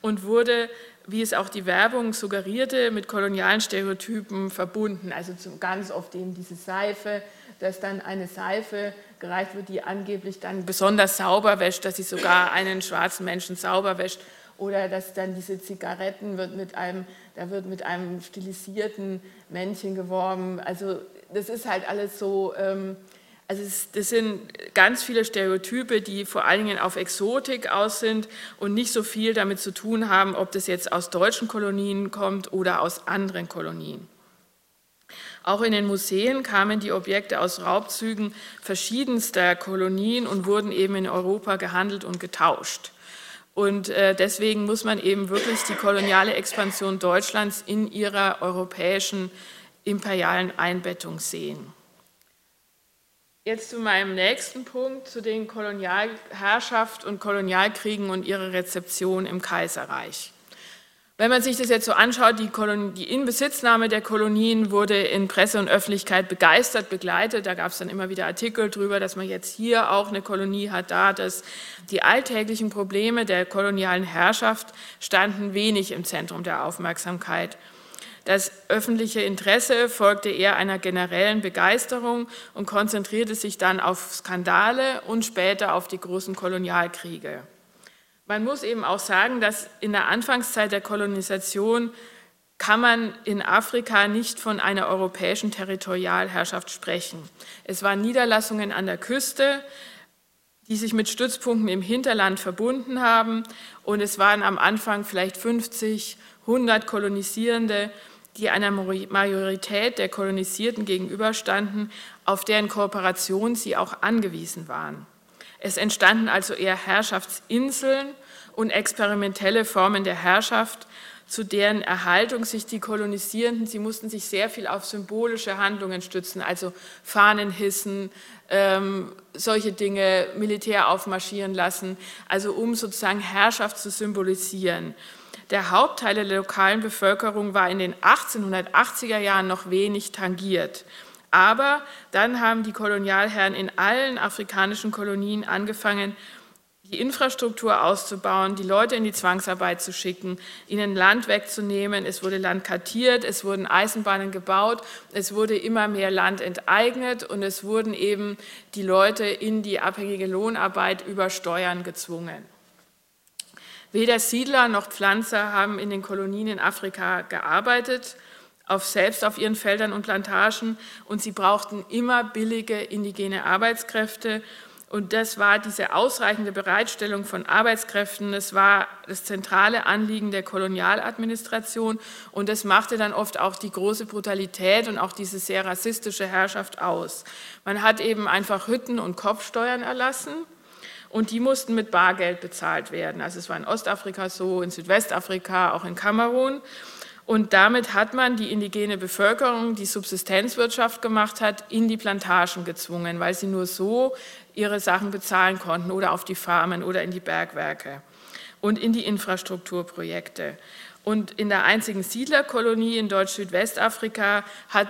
und wurde, wie es auch die Werbung suggerierte, mit kolonialen Stereotypen verbunden. Also ganz oft eben diese Seife, dass dann eine Seife gereicht wird, die angeblich dann besonders sauber wäscht, dass sie sogar einen schwarzen Menschen sauber wäscht. Oder dass dann diese Zigaretten wird mit einem, da wird mit einem stilisierten Männchen geworben. Also das ist halt alles so. Ähm, also das sind ganz viele Stereotype, die vor allen Dingen auf Exotik aus sind und nicht so viel damit zu tun haben, ob das jetzt aus deutschen Kolonien kommt oder aus anderen Kolonien. Auch in den Museen kamen die Objekte aus Raubzügen verschiedenster Kolonien und wurden eben in Europa gehandelt und getauscht. Und äh, deswegen muss man eben wirklich die koloniale Expansion Deutschlands in ihrer europäischen imperialen Einbettung sehen. Jetzt zu meinem nächsten Punkt, zu den Kolonialherrschaft und Kolonialkriegen und ihrer Rezeption im Kaiserreich. Wenn man sich das jetzt so anschaut, die, Kolon die Inbesitznahme der Kolonien wurde in Presse und Öffentlichkeit begeistert begleitet. Da gab es dann immer wieder Artikel darüber, dass man jetzt hier auch eine Kolonie hat, da dass die alltäglichen Probleme der kolonialen Herrschaft standen wenig im Zentrum der Aufmerksamkeit. Das öffentliche Interesse folgte eher einer generellen Begeisterung und konzentrierte sich dann auf Skandale und später auf die großen Kolonialkriege. Man muss eben auch sagen, dass in der Anfangszeit der Kolonisation kann man in Afrika nicht von einer europäischen Territorialherrschaft sprechen. Es waren Niederlassungen an der Küste, die sich mit Stützpunkten im Hinterland verbunden haben. Und es waren am Anfang vielleicht 50, 100 Kolonisierende, die einer Majorität der Kolonisierten gegenüberstanden, auf deren Kooperation sie auch angewiesen waren. Es entstanden also eher Herrschaftsinseln und experimentelle Formen der Herrschaft, zu deren Erhaltung sich die Kolonisierenden, sie mussten sich sehr viel auf symbolische Handlungen stützen, also Fahnen hissen, ähm, solche Dinge, Militär aufmarschieren lassen, also um sozusagen Herrschaft zu symbolisieren. Der Hauptteil der lokalen Bevölkerung war in den 1880er Jahren noch wenig tangiert. Aber dann haben die Kolonialherren in allen afrikanischen Kolonien angefangen, die Infrastruktur auszubauen, die Leute in die Zwangsarbeit zu schicken, ihnen Land wegzunehmen. Es wurde Land kartiert, es wurden Eisenbahnen gebaut, es wurde immer mehr Land enteignet und es wurden eben die Leute in die abhängige Lohnarbeit über Steuern gezwungen. Weder Siedler noch Pflanzer haben in den Kolonien in Afrika gearbeitet, auf, selbst auf ihren Feldern und Plantagen, und sie brauchten immer billige indigene Arbeitskräfte. Und das war diese ausreichende Bereitstellung von Arbeitskräften, das war das zentrale Anliegen der Kolonialadministration und das machte dann oft auch die große Brutalität und auch diese sehr rassistische Herrschaft aus. Man hat eben einfach Hütten und Kopfsteuern erlassen und die mussten mit Bargeld bezahlt werden. Also es war in Ostafrika so, in Südwestafrika, auch in Kamerun. Und damit hat man die indigene Bevölkerung, die Subsistenzwirtschaft gemacht hat, in die Plantagen gezwungen, weil sie nur so ihre Sachen bezahlen konnten oder auf die Farmen oder in die Bergwerke und in die Infrastrukturprojekte. Und in der einzigen Siedlerkolonie in Deutsch-Südwestafrika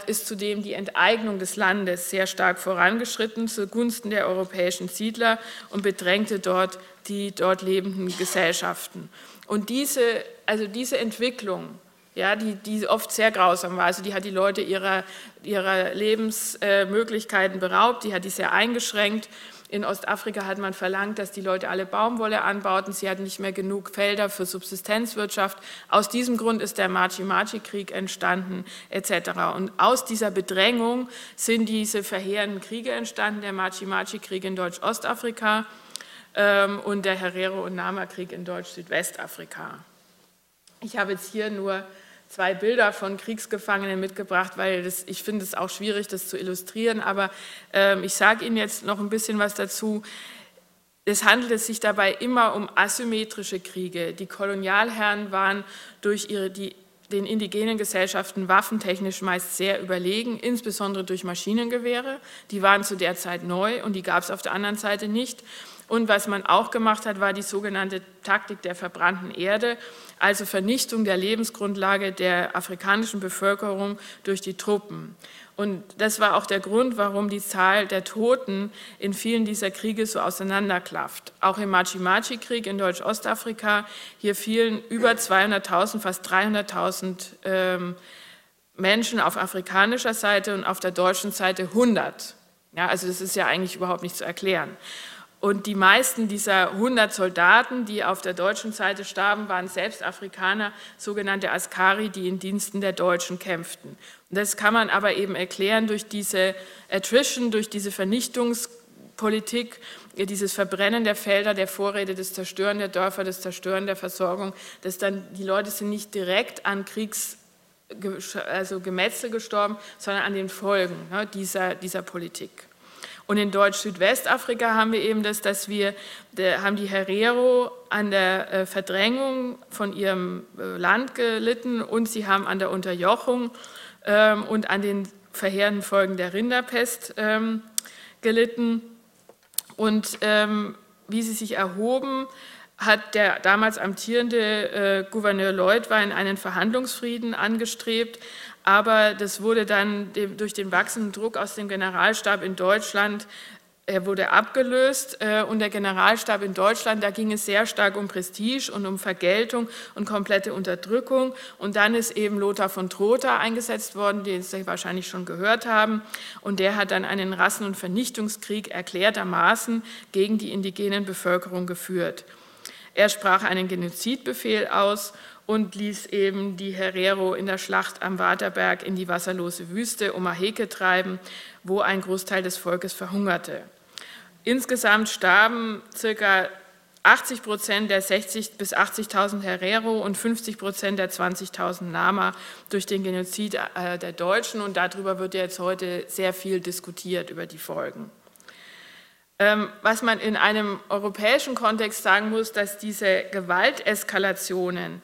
ist zudem die Enteignung des Landes sehr stark vorangeschritten zugunsten der europäischen Siedler und bedrängte dort die dort lebenden Gesellschaften. Und diese, also diese Entwicklung, ja, die, die oft sehr grausam war, also die hat die Leute ihrer, ihrer Lebensmöglichkeiten beraubt, die hat die sehr eingeschränkt in Ostafrika hat man verlangt, dass die Leute alle Baumwolle anbauten. Sie hatten nicht mehr genug Felder für Subsistenzwirtschaft. Aus diesem Grund ist der Machi-Machi-Krieg entstanden, etc. Und aus dieser Bedrängung sind diese verheerenden Kriege entstanden, der Machi-Machi-Krieg in Deutsch-Ostafrika ähm, und der Herero- und Nama-Krieg in Deutsch-Südwestafrika. Ich habe jetzt hier nur zwei Bilder von Kriegsgefangenen mitgebracht, weil das, ich finde es auch schwierig, das zu illustrieren. Aber ähm, ich sage Ihnen jetzt noch ein bisschen was dazu. Es handelt sich dabei immer um asymmetrische Kriege. Die Kolonialherren waren durch ihre, die, den indigenen Gesellschaften waffentechnisch meist sehr überlegen, insbesondere durch Maschinengewehre. Die waren zu der Zeit neu und die gab es auf der anderen Seite nicht. Und was man auch gemacht hat, war die sogenannte Taktik der verbrannten Erde, also Vernichtung der Lebensgrundlage der afrikanischen Bevölkerung durch die Truppen. Und das war auch der Grund, warum die Zahl der Toten in vielen dieser Kriege so auseinanderklafft. Auch im Machi-Machi-Krieg in Deutsch-Ostafrika, hier fielen über 200.000, fast 300.000 ähm, Menschen auf afrikanischer Seite und auf der deutschen Seite 100. Ja, also das ist ja eigentlich überhaupt nicht zu erklären. Und die meisten dieser 100 Soldaten, die auf der deutschen Seite starben, waren selbst Afrikaner, sogenannte Askari, die in Diensten der Deutschen kämpften. Und das kann man aber eben erklären durch diese Attrition, durch diese Vernichtungspolitik, dieses Verbrennen der Felder, der Vorräte, das Zerstören der Dörfer, das Zerstören der Versorgung, dass dann die Leute sind nicht direkt an Kriegs also Gemetzel gestorben, sondern an den Folgen ne, dieser, dieser Politik. Und in Deutsch-Südwestafrika haben wir eben das, dass wir, haben die Herero an der äh, Verdrängung von ihrem äh, Land gelitten und sie haben an der Unterjochung ähm, und an den verheerenden Folgen der Rinderpest ähm, gelitten. Und ähm, wie sie sich erhoben, hat der damals amtierende äh, Gouverneur Leutwein einen Verhandlungsfrieden angestrebt, aber das wurde dann durch den wachsenden Druck aus dem Generalstab in Deutschland er wurde abgelöst äh, und der Generalstab in Deutschland, da ging es sehr stark um Prestige und um Vergeltung und komplette Unterdrückung. Und dann ist eben Lothar von Trotha eingesetzt worden, den Sie wahrscheinlich schon gehört haben. Und der hat dann einen Rassen- und Vernichtungskrieg erklärtermaßen gegen die indigenen Bevölkerung geführt. Er sprach einen Genozidbefehl aus und ließ eben die Herero in der Schlacht am Waterberg in die wasserlose Wüste um Aheke treiben, wo ein Großteil des Volkes verhungerte. Insgesamt starben ca. 80 Prozent der 60.000 bis 80.000 Herero und 50 Prozent der 20.000 Nama durch den Genozid äh, der Deutschen. Und darüber wird jetzt heute sehr viel diskutiert, über die Folgen. Ähm, was man in einem europäischen Kontext sagen muss, dass diese Gewalteskalationen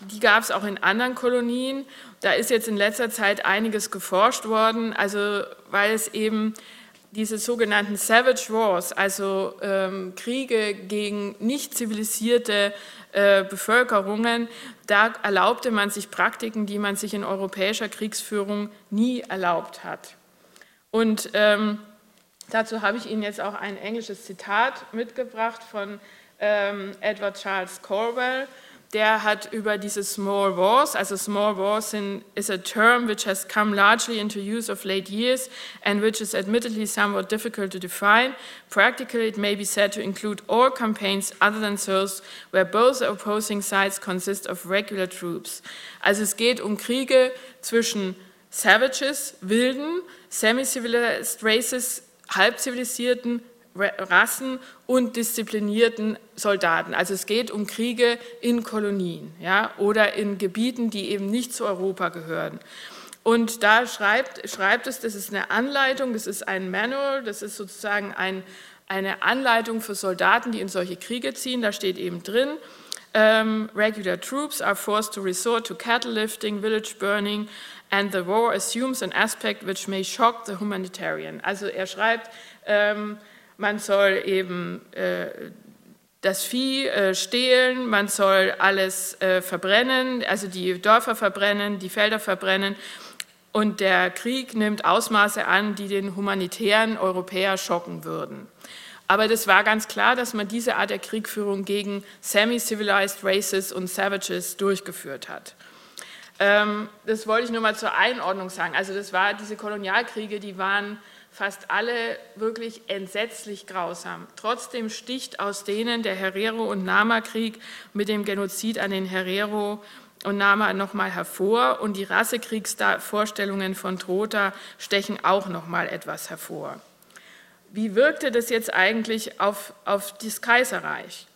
die gab es auch in anderen Kolonien. Da ist jetzt in letzter Zeit einiges geforscht worden, also weil es eben diese sogenannten Savage Wars, also ähm, Kriege gegen nicht zivilisierte äh, Bevölkerungen, da erlaubte man sich Praktiken, die man sich in europäischer Kriegsführung nie erlaubt hat. Und ähm, dazu habe ich Ihnen jetzt auch ein englisches Zitat mitgebracht von ähm, Edward Charles Corwell der hat über diese Small Wars, also Small Wars in, is a term which has come largely into use of late years and which is admittedly somewhat difficult to define. Practically, it may be said to include all campaigns other than those where both opposing sides consist of regular troops. Also es geht um Kriege zwischen Savages, Wilden, semi-civilized races, halbzivilisierten Rassen und disziplinierten Soldaten. Also es geht um Kriege in Kolonien ja, oder in Gebieten, die eben nicht zu Europa gehören. Und da schreibt, schreibt es, das ist eine Anleitung, das ist ein Manual, das ist sozusagen ein, eine Anleitung für Soldaten, die in solche Kriege ziehen. Da steht eben drin, um, ähm, regular troops are forced to resort to cattle lifting, village burning, and the war assumes an aspect which may shock the humanitarian. Also er schreibt, ähm, man soll eben äh, das Vieh äh, stehlen, man soll alles äh, verbrennen, also die Dörfer verbrennen, die Felder verbrennen. Und der Krieg nimmt Ausmaße an, die den humanitären Europäer schocken würden. Aber das war ganz klar, dass man diese Art der Kriegführung gegen semi-civilized races und savages durchgeführt hat. Ähm, das wollte ich nur mal zur Einordnung sagen. Also das war diese Kolonialkriege, die waren fast alle wirklich entsetzlich grausam. Trotzdem sticht aus denen der Herero- und Nama-Krieg mit dem Genozid an den Herero und Nama nochmal hervor und die Rassekriegsvorstellungen von Trotha stechen auch nochmal etwas hervor. Wie wirkte das jetzt eigentlich auf, auf das Kaiserreich?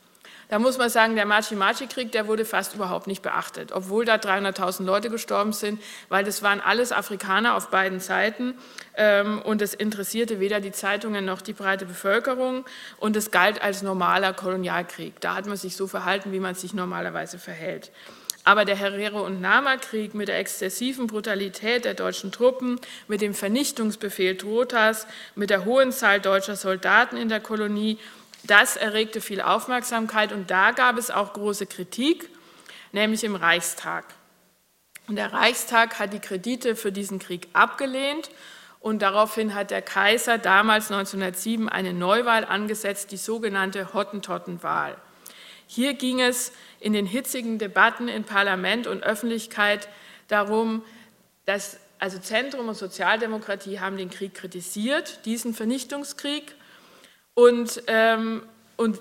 Da muss man sagen, der Machi-Machi-Krieg, der wurde fast überhaupt nicht beachtet, obwohl da 300.000 Leute gestorben sind, weil das waren alles Afrikaner auf beiden Seiten ähm, und es interessierte weder die Zeitungen noch die breite Bevölkerung und es galt als normaler Kolonialkrieg. Da hat man sich so verhalten, wie man sich normalerweise verhält. Aber der Herero- und Nama-Krieg mit der exzessiven Brutalität der deutschen Truppen, mit dem Vernichtungsbefehl Trotas, mit der hohen Zahl deutscher Soldaten in der Kolonie das erregte viel Aufmerksamkeit und da gab es auch große Kritik, nämlich im Reichstag. Und der Reichstag hat die Kredite für diesen Krieg abgelehnt und daraufhin hat der Kaiser damals 1907 eine Neuwahl angesetzt, die sogenannte Hottentottenwahl. Hier ging es in den hitzigen Debatten in Parlament und Öffentlichkeit darum, dass also Zentrum und Sozialdemokratie haben den Krieg kritisiert, diesen Vernichtungskrieg, und, ähm, und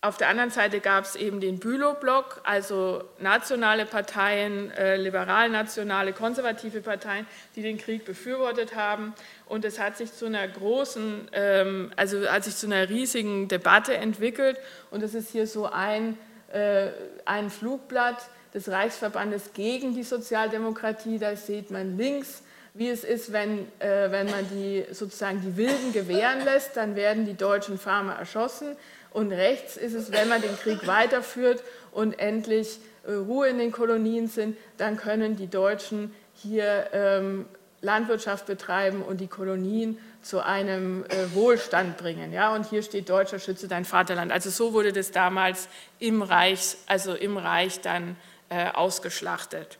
auf der anderen Seite gab es eben den Bülow-Block, also nationale Parteien, äh, liberal-nationale, konservative Parteien, die den Krieg befürwortet haben. Und es hat sich zu einer großen, ähm, also hat sich zu einer riesigen Debatte entwickelt. Und es ist hier so ein, äh, ein Flugblatt des Reichsverbandes gegen die Sozialdemokratie. Da sieht man links wie es ist, wenn, äh, wenn man die, sozusagen die Wilden gewähren lässt, dann werden die deutschen Farmer erschossen. Und rechts ist es, wenn man den Krieg weiterführt und endlich äh, Ruhe in den Kolonien sind, dann können die Deutschen hier ähm, Landwirtschaft betreiben und die Kolonien zu einem äh, Wohlstand bringen. Ja? Und hier steht Deutscher Schütze dein Vaterland. Also so wurde das damals im Reich, also im Reich dann äh, ausgeschlachtet.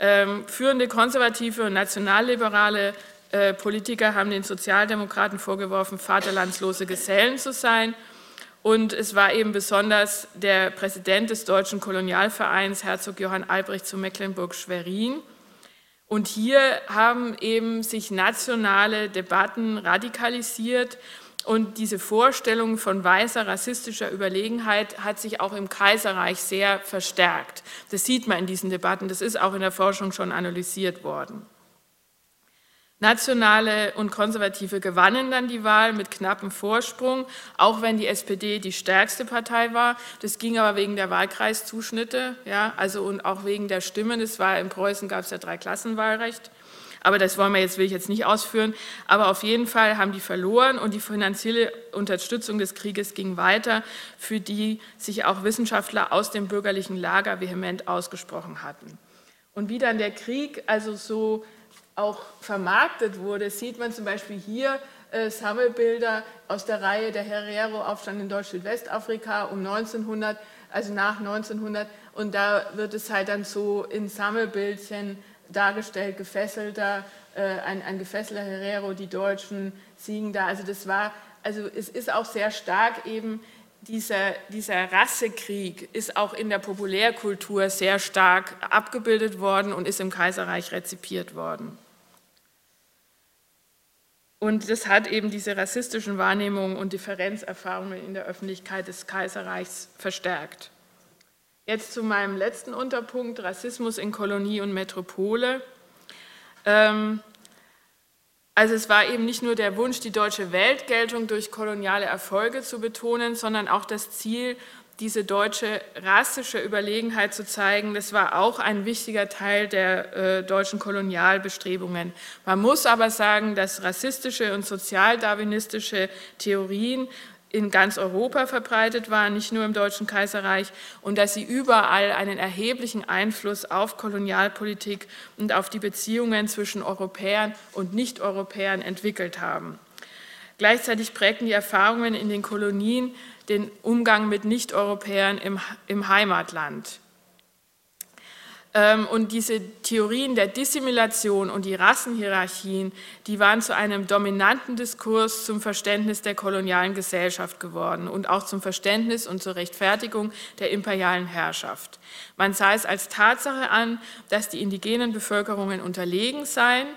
Ähm, führende konservative und nationalliberale äh, Politiker haben den Sozialdemokraten vorgeworfen, vaterlandslose Gesellen zu sein. Und es war eben besonders der Präsident des Deutschen Kolonialvereins, Herzog Johann Albrecht zu Mecklenburg-Schwerin. Und hier haben eben sich nationale Debatten radikalisiert und diese Vorstellung von weißer rassistischer Überlegenheit hat sich auch im Kaiserreich sehr verstärkt. Das sieht man in diesen Debatten, das ist auch in der Forschung schon analysiert worden. Nationale und Konservative gewannen dann die Wahl mit knappem Vorsprung, auch wenn die SPD die stärkste Partei war. Das ging aber wegen der Wahlkreiszuschnitte, ja, also und auch wegen der Stimmen. Es war in Preußen gab es ja Dreiklassenwahlrecht. Aber das wollen wir jetzt, will ich jetzt nicht ausführen. Aber auf jeden Fall haben die verloren und die finanzielle Unterstützung des Krieges ging weiter, für die sich auch Wissenschaftler aus dem bürgerlichen Lager vehement ausgesprochen hatten. Und wie dann der Krieg also so auch vermarktet wurde, sieht man zum Beispiel hier äh, Sammelbilder aus der Reihe der Herero-Aufstand in Deutsch-Südwestafrika um 1900, also nach 1900. Und da wird es halt dann so in Sammelbildchen dargestellt, gefesselter, äh, ein, ein gefesselter Herero, die Deutschen siegen da. Also das war, also es ist auch sehr stark eben dieser, dieser Rassekrieg ist auch in der Populärkultur sehr stark abgebildet worden und ist im Kaiserreich rezipiert worden. Und das hat eben diese rassistischen Wahrnehmungen und Differenzerfahrungen in der Öffentlichkeit des Kaiserreichs verstärkt. Jetzt zu meinem letzten Unterpunkt, Rassismus in Kolonie und Metropole. Ähm, also es war eben nicht nur der Wunsch, die deutsche Weltgeltung durch koloniale Erfolge zu betonen, sondern auch das Ziel, diese deutsche rassische Überlegenheit zu zeigen. Das war auch ein wichtiger Teil der äh, deutschen Kolonialbestrebungen. Man muss aber sagen, dass rassistische und sozialdarwinistische Theorien in ganz Europa verbreitet waren, nicht nur im Deutschen Kaiserreich, und dass sie überall einen erheblichen Einfluss auf Kolonialpolitik und auf die Beziehungen zwischen Europäern und Nicht-Europäern entwickelt haben. Gleichzeitig prägten die Erfahrungen in den Kolonien den Umgang mit Nicht-Europäern im, im Heimatland. Ähm, und diese Theorien der Dissimulation und die Rassenhierarchien, die waren zu einem dominanten Diskurs zum Verständnis der kolonialen Gesellschaft geworden und auch zum Verständnis und zur Rechtfertigung der imperialen Herrschaft. Man sah es als Tatsache an, dass die indigenen Bevölkerungen unterlegen seien.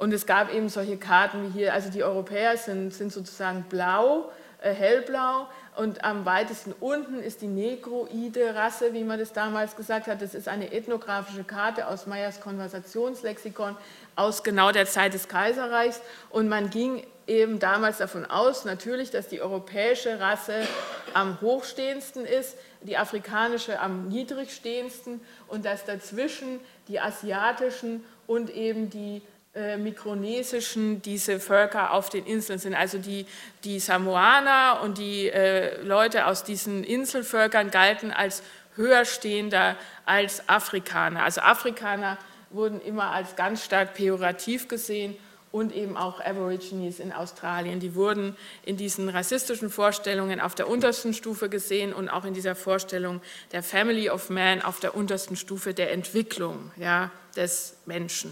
Und es gab eben solche Karten wie hier, also die Europäer sind, sind sozusagen blau, äh, hellblau, und am weitesten unten ist die negroide Rasse, wie man das damals gesagt hat. Das ist eine ethnografische Karte aus Meyers Konversationslexikon aus genau der Zeit des Kaiserreichs. Und man ging eben damals davon aus, natürlich, dass die europäische Rasse am hochstehendsten ist, die afrikanische am niedrigstehendsten und dass dazwischen die asiatischen und eben die äh, mikronesischen diese Völker auf den Inseln sind. Also die, die Samoaner und die äh, Leute aus diesen Inselvölkern galten als höher stehender als Afrikaner. Also Afrikaner wurden immer als ganz stark pejorativ gesehen und eben auch Aborigines in Australien. Die wurden in diesen rassistischen Vorstellungen auf der untersten Stufe gesehen und auch in dieser Vorstellung der Family of Man auf der untersten Stufe der Entwicklung ja, des Menschen.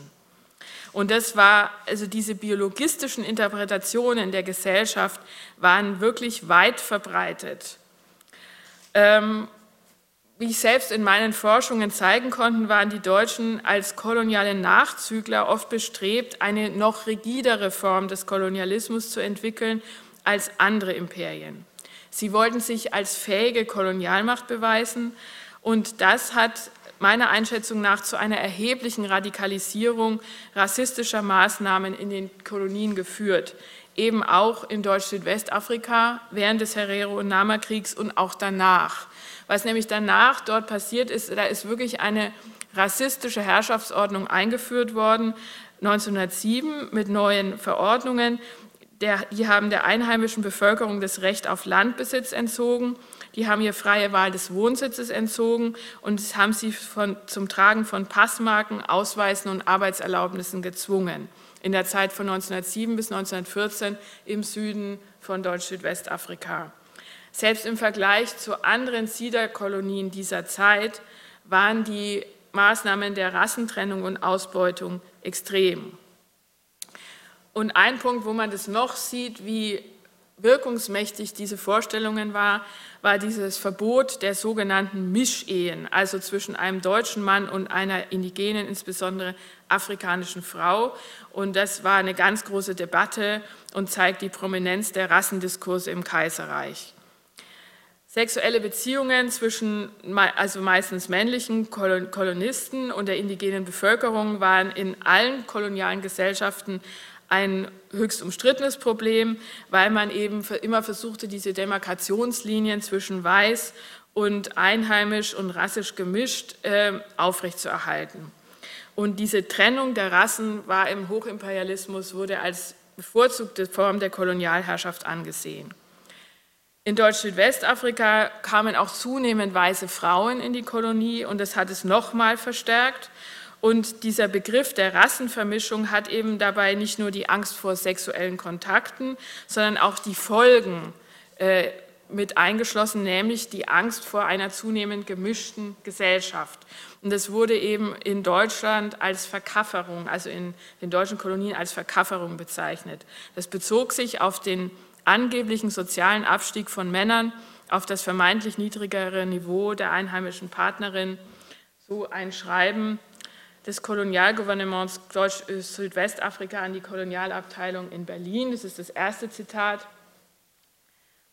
Und das war, also diese biologistischen Interpretationen der Gesellschaft waren wirklich weit verbreitet. Ähm, wie ich selbst in meinen Forschungen zeigen konnte, waren die Deutschen als koloniale Nachzügler oft bestrebt, eine noch rigidere Form des Kolonialismus zu entwickeln als andere Imperien. Sie wollten sich als fähige Kolonialmacht beweisen und das hat meiner Einschätzung nach zu einer erheblichen Radikalisierung rassistischer Maßnahmen in den Kolonien geführt, eben auch in Deutsch-Südwestafrika während des Herero- und Nama-Kriegs und auch danach. Was nämlich danach dort passiert ist, da ist wirklich eine rassistische Herrschaftsordnung eingeführt worden, 1907 mit neuen Verordnungen. Der, die haben der einheimischen Bevölkerung das Recht auf Landbesitz entzogen die haben ihr freie Wahl des Wohnsitzes entzogen und haben sie von, zum Tragen von Passmarken, Ausweisen und Arbeitserlaubnissen gezwungen. In der Zeit von 1907 bis 1914 im Süden von Deutsch-Südwestafrika. Selbst im Vergleich zu anderen Siederkolonien dieser Zeit waren die Maßnahmen der Rassentrennung und Ausbeutung extrem. Und ein Punkt, wo man das noch sieht, wie wirkungsmächtig diese Vorstellungen war, war dieses Verbot der sogenannten Mischehen, also zwischen einem deutschen Mann und einer indigenen, insbesondere afrikanischen Frau. Und das war eine ganz große Debatte und zeigt die Prominenz der Rassendiskurse im Kaiserreich. Sexuelle Beziehungen zwischen also meistens männlichen Kolonisten und der indigenen Bevölkerung waren in allen kolonialen Gesellschaften ein höchst umstrittenes Problem, weil man eben immer versuchte, diese Demarkationslinien zwischen weiß und einheimisch und rassisch gemischt äh, aufrechtzuerhalten. Und diese Trennung der Rassen war im Hochimperialismus, wurde als bevorzugte Form der Kolonialherrschaft angesehen. In Deutsch-Südwestafrika kamen auch zunehmend weiße Frauen in die Kolonie und das hat es nochmal verstärkt. Und dieser Begriff der Rassenvermischung hat eben dabei nicht nur die Angst vor sexuellen Kontakten, sondern auch die Folgen äh, mit eingeschlossen, nämlich die Angst vor einer zunehmend gemischten Gesellschaft. Und das wurde eben in Deutschland als Verkafferung, also in den deutschen Kolonien als Verkafferung bezeichnet. Das bezog sich auf den angeblichen sozialen Abstieg von Männern auf das vermeintlich niedrigere Niveau der einheimischen Partnerin. So ein Schreiben des Kolonialgouvernements Deutsch-Südwestafrika an die Kolonialabteilung in Berlin. Das ist das erste Zitat.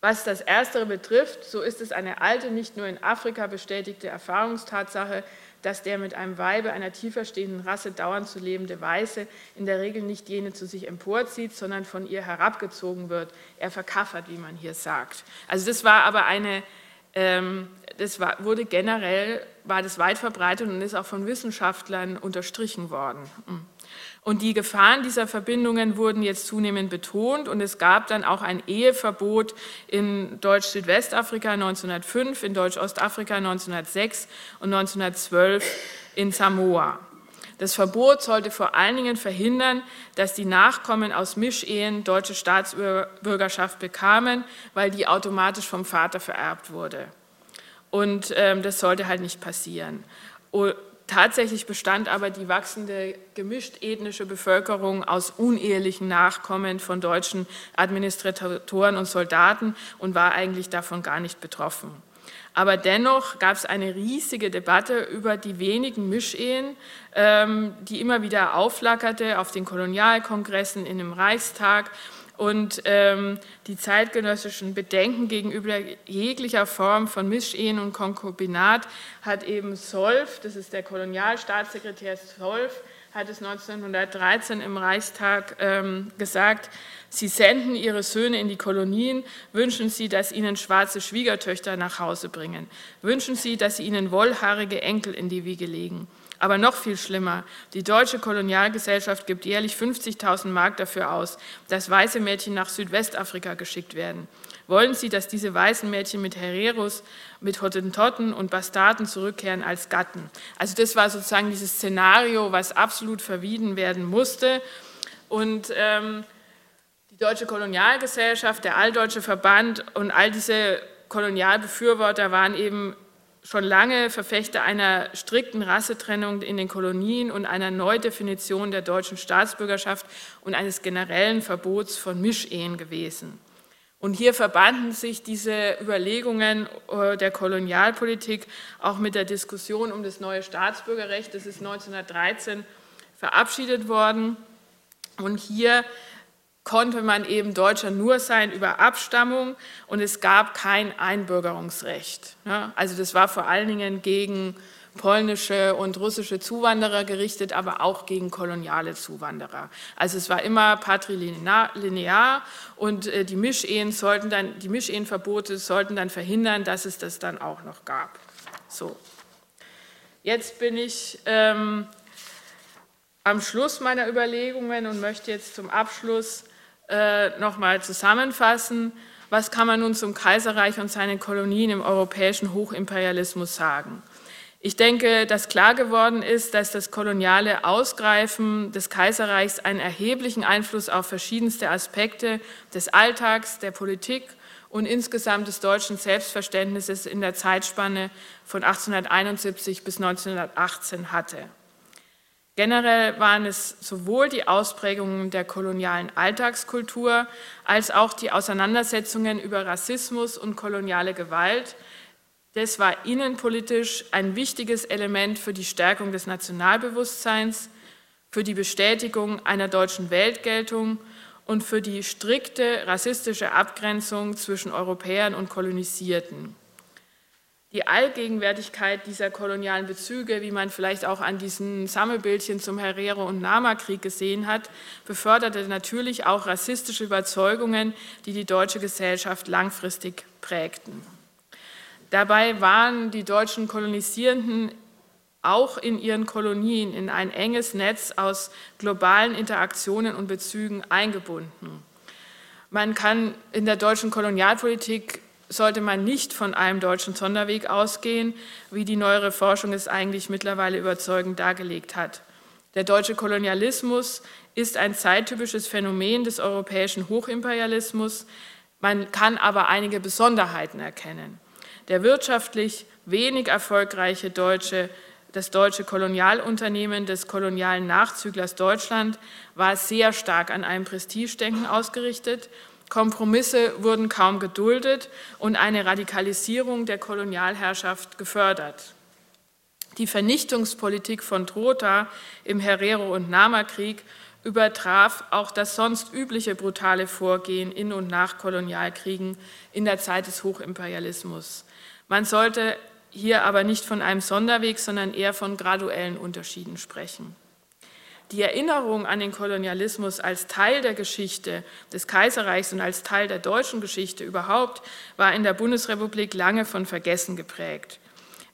Was das Erstere betrifft, so ist es eine alte, nicht nur in Afrika bestätigte Erfahrungstatsache, dass der mit einem Weibe einer tiefer stehenden Rasse dauernd zu lebende Weiße in der Regel nicht jene zu sich emporzieht, sondern von ihr herabgezogen wird. Er verkaffert, wie man hier sagt. Also das war aber eine ähm, das war, wurde generell, war das weit verbreitet und ist auch von Wissenschaftlern unterstrichen worden. Mm. Und die Gefahren dieser Verbindungen wurden jetzt zunehmend betont und es gab dann auch ein Eheverbot in Deutsch-Südwestafrika 1905, in Deutsch-Ostafrika 1906 und 1912 in Samoa. Das Verbot sollte vor allen Dingen verhindern, dass die Nachkommen aus Mischehen deutsche Staatsbürgerschaft bekamen, weil die automatisch vom Vater vererbt wurde. Und ähm, das sollte halt nicht passieren. Und tatsächlich bestand aber die wachsende gemischt ethnische Bevölkerung aus unehelichen Nachkommen von deutschen Administratoren und Soldaten und war eigentlich davon gar nicht betroffen. Aber dennoch gab es eine riesige Debatte über die wenigen Mischehen, ähm, die immer wieder aufflackerte auf den Kolonialkongressen, in dem Reichstag und ähm, die zeitgenössischen Bedenken gegenüber jeglicher Form von Mischehen und Konkubinat hat eben Solf, das ist der Kolonialstaatssekretär Solf, hat es 1913 im Reichstag ähm, gesagt, Sie senden Ihre Söhne in die Kolonien, wünschen Sie, dass Ihnen schwarze Schwiegertöchter nach Hause bringen, wünschen Sie, dass Sie ihnen wollhaarige Enkel in die Wiege legen. Aber noch viel schlimmer, die deutsche Kolonialgesellschaft gibt jährlich 50.000 Mark dafür aus, dass weiße Mädchen nach Südwestafrika geschickt werden. Wollen Sie, dass diese weißen Mädchen mit Hereros, mit Hottentotten und Bastarden zurückkehren als Gatten? Also das war sozusagen dieses Szenario, was absolut verwieden werden musste. Und ähm, die Deutsche Kolonialgesellschaft, der Alldeutsche Verband und all diese Kolonialbefürworter waren eben schon lange Verfechter einer strikten Rassetrennung in den Kolonien und einer Neudefinition der deutschen Staatsbürgerschaft und eines generellen Verbots von Mischehen gewesen. Und hier verbanden sich diese Überlegungen äh, der Kolonialpolitik auch mit der Diskussion um das neue Staatsbürgerrecht. Das ist 1913 verabschiedet worden. Und hier konnte man eben Deutscher nur sein über Abstammung und es gab kein Einbürgerungsrecht. Also das war vor allen Dingen gegen polnische und russische Zuwanderer gerichtet, aber auch gegen koloniale Zuwanderer. Also es war immer patrilinear und äh, die Mischehen sollten dann, die Mischehenverbote sollten dann verhindern, dass es das dann auch noch gab. So. Jetzt bin ich ähm, am Schluss meiner Überlegungen und möchte jetzt zum Abschluss äh, nochmal zusammenfassen. Was kann man nun zum Kaiserreich und seinen Kolonien im europäischen Hochimperialismus sagen? Ich denke, dass klar geworden ist, dass das koloniale Ausgreifen des Kaiserreichs einen erheblichen Einfluss auf verschiedenste Aspekte des Alltags, der Politik und insgesamt des deutschen Selbstverständnisses in der Zeitspanne von 1871 bis 1918 hatte. Generell waren es sowohl die Ausprägungen der kolonialen Alltagskultur als auch die Auseinandersetzungen über Rassismus und koloniale Gewalt, das war innenpolitisch ein wichtiges Element für die Stärkung des Nationalbewusstseins, für die Bestätigung einer deutschen Weltgeltung und für die strikte rassistische Abgrenzung zwischen Europäern und Kolonisierten. Die Allgegenwärtigkeit dieser kolonialen Bezüge, wie man vielleicht auch an diesen Sammelbildchen zum Herero- und Nama-Krieg gesehen hat, beförderte natürlich auch rassistische Überzeugungen, die die deutsche Gesellschaft langfristig prägten. Dabei waren die deutschen Kolonisierenden auch in ihren Kolonien in ein enges Netz aus globalen Interaktionen und Bezügen eingebunden. Man kann in der deutschen Kolonialpolitik sollte man nicht von einem deutschen Sonderweg ausgehen, wie die neuere Forschung es eigentlich mittlerweile überzeugend dargelegt hat. Der deutsche Kolonialismus ist ein zeittypisches Phänomen des europäischen Hochimperialismus. Man kann aber einige Besonderheiten erkennen. Der wirtschaftlich wenig erfolgreiche deutsche, das deutsche Kolonialunternehmen des kolonialen Nachzüglers Deutschland war sehr stark an einem Prestigedenken ausgerichtet. Kompromisse wurden kaum geduldet und eine Radikalisierung der Kolonialherrschaft gefördert. Die Vernichtungspolitik von Trotha im Herero- und Nama-Krieg übertraf auch das sonst übliche brutale Vorgehen in und nach Kolonialkriegen in der Zeit des Hochimperialismus. Man sollte hier aber nicht von einem Sonderweg, sondern eher von graduellen Unterschieden sprechen. Die Erinnerung an den Kolonialismus als Teil der Geschichte des Kaiserreichs und als Teil der deutschen Geschichte überhaupt war in der Bundesrepublik lange von Vergessen geprägt.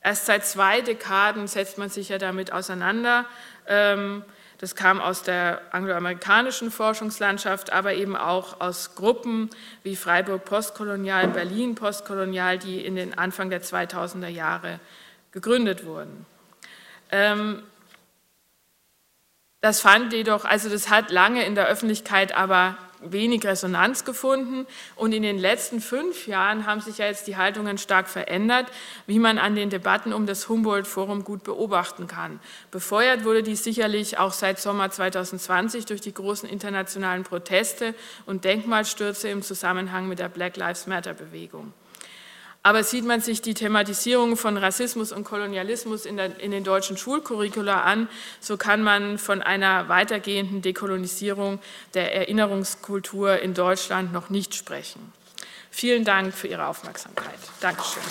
Erst seit zwei Dekaden setzt man sich ja damit auseinander. Ähm, das kam aus der angloamerikanischen Forschungslandschaft, aber eben auch aus Gruppen wie Freiburg Postkolonial, Berlin Postkolonial, die in den Anfang der 2000er Jahre gegründet wurden. Ähm, das fand jedoch, also das hat lange in der Öffentlichkeit aber wenig Resonanz gefunden. Und in den letzten fünf Jahren haben sich ja jetzt die Haltungen stark verändert, wie man an den Debatten um das Humboldt-Forum gut beobachten kann. Befeuert wurde dies sicherlich auch seit Sommer 2020 durch die großen internationalen Proteste und Denkmalstürze im Zusammenhang mit der Black Lives Matter-Bewegung. Aber sieht man sich die Thematisierung von Rassismus und Kolonialismus in, der, in, den deutschen Schulcurricula an, so kann man von einer weitergehenden Dekolonisierung der Erinnerungskultur in Deutschland noch nicht sprechen. Vielen Dank für Ihre Aufmerksamkeit. Dankeschön.